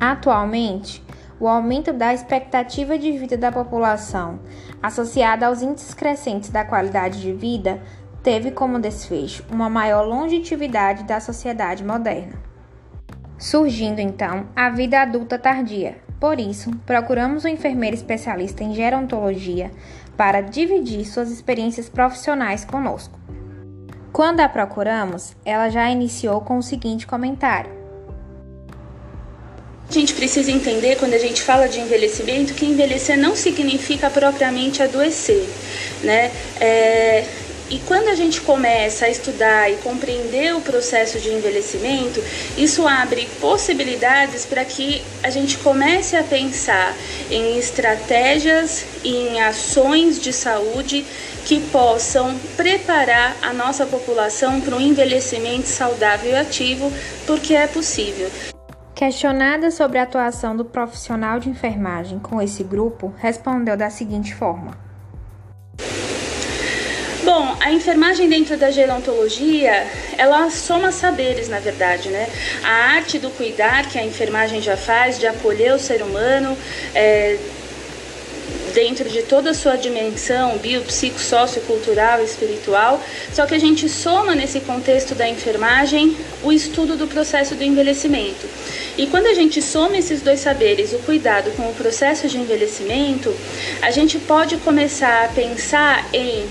Atualmente, o aumento da expectativa de vida da população, associada aos índices crescentes da qualidade de vida, teve como desfecho uma maior longevidade da sociedade moderna. Surgindo então a vida adulta tardia. Por isso, procuramos um enfermeiro especialista em gerontologia para dividir suas experiências profissionais conosco. Quando a procuramos, ela já iniciou com o seguinte comentário: a gente precisa entender quando a gente fala de envelhecimento que envelhecer não significa propriamente adoecer, né? É, e quando a gente começa a estudar e compreender o processo de envelhecimento, isso abre possibilidades para que a gente comece a pensar em estratégias e em ações de saúde que possam preparar a nossa população para um envelhecimento saudável e ativo, porque é possível. Questionada sobre a atuação do profissional de enfermagem com esse grupo, respondeu da seguinte forma: Bom, a enfermagem dentro da gerontologia, ela soma saberes, na verdade, né? A arte do cuidar que a enfermagem já faz, de acolher o ser humano, é, dentro de toda a sua dimensão bio, psico, sociocultural, espiritual. Só que a gente soma nesse contexto da enfermagem o estudo do processo do envelhecimento. E quando a gente soma esses dois saberes, o cuidado com o processo de envelhecimento, a gente pode começar a pensar em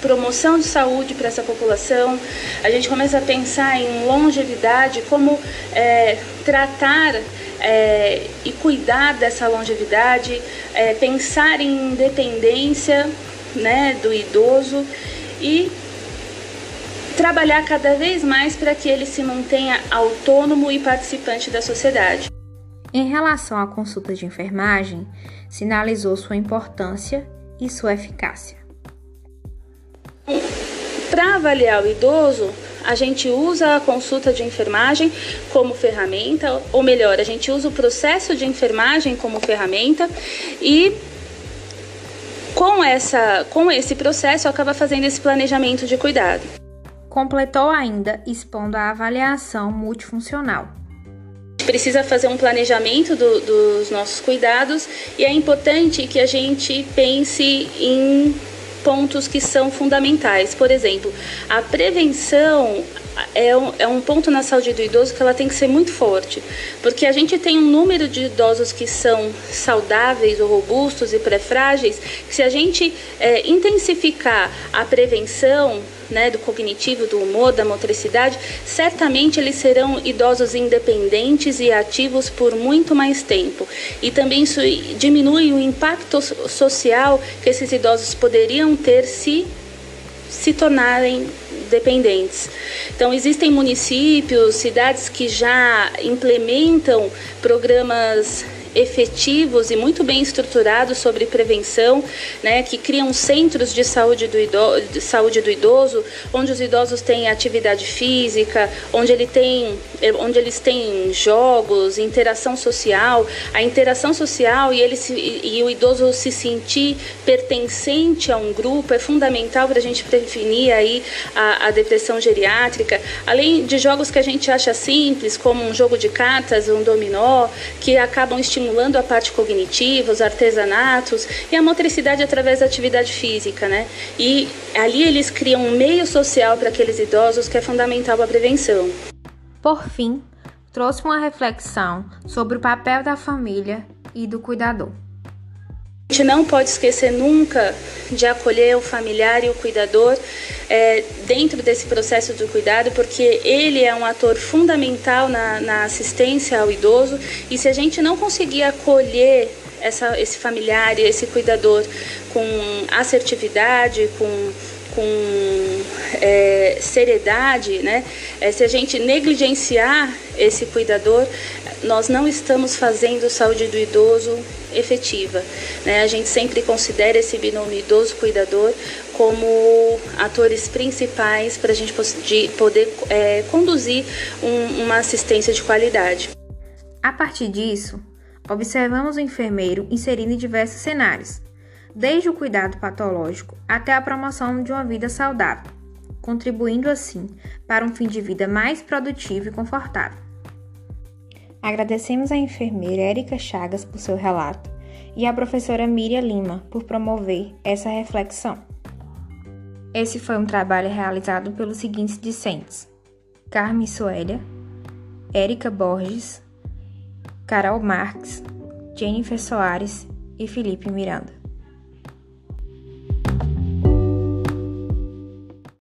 promoção de saúde para essa população, a gente começa a pensar em longevidade, como é, tratar é, e cuidar dessa longevidade, é, pensar em independência né, do idoso e trabalhar cada vez mais para que ele se mantenha autônomo e participante da sociedade. Em relação à consulta de enfermagem, sinalizou sua importância e sua eficácia. Para avaliar o idoso, a gente usa a consulta de enfermagem como ferramenta, ou melhor, a gente usa o processo de enfermagem como ferramenta e com, essa, com esse processo acaba fazendo esse planejamento de cuidado. Completou ainda expondo a avaliação multifuncional. A gente precisa fazer um planejamento do, dos nossos cuidados e é importante que a gente pense em pontos que são fundamentais. Por exemplo, a prevenção é um, é um ponto na saúde do idoso que ela tem que ser muito forte, porque a gente tem um número de idosos que são saudáveis ou robustos e pré-frágeis, se a gente é, intensificar a prevenção, né, do cognitivo, do humor, da motricidade, certamente eles serão idosos independentes e ativos por muito mais tempo. E também isso diminui o impacto social que esses idosos poderiam ter se se tornarem dependentes. Então, existem municípios, cidades que já implementam programas efetivos e muito bem estruturados sobre prevenção, né, que criam centros de saúde do, idoso, de saúde do idoso, onde os idosos têm atividade física, onde, ele tem, onde eles têm jogos, interação social. A interação social e, ele se, e o idoso se sentir pertencente a um grupo é fundamental para a gente prevenir aí a, a depressão geriátrica. Além de jogos que a gente acha simples, como um jogo de cartas, um dominó, que acabam estimulando estimulando a parte cognitiva, os artesanatos e a motricidade através da atividade física, né? E ali eles criam um meio social para aqueles idosos que é fundamental para a prevenção. Por fim, trouxe uma reflexão sobre o papel da família e do cuidador. A gente não pode esquecer nunca de acolher o familiar e o cuidador é, dentro desse processo do cuidado, porque ele é um ator fundamental na, na assistência ao idoso. E se a gente não conseguir acolher essa, esse familiar e esse cuidador com assertividade, com com é, seriedade, né? É, se a gente negligenciar esse cuidador, nós não estamos fazendo saúde do idoso efetiva. Né? A gente sempre considera esse binômio idoso-cuidador como atores principais para a gente poder é, conduzir um, uma assistência de qualidade. A partir disso, observamos o enfermeiro inserido em diversos cenários, desde o cuidado patológico até a promoção de uma vida saudável, contribuindo assim para um fim de vida mais produtivo e confortável. Agradecemos à enfermeira Érica Chagas por seu relato e à professora Miriam Lima por promover essa reflexão. Esse foi um trabalho realizado pelos seguintes discentes: Carmen Suélia, Érica Borges, Carol Marques, Jennifer Soares e Felipe Miranda.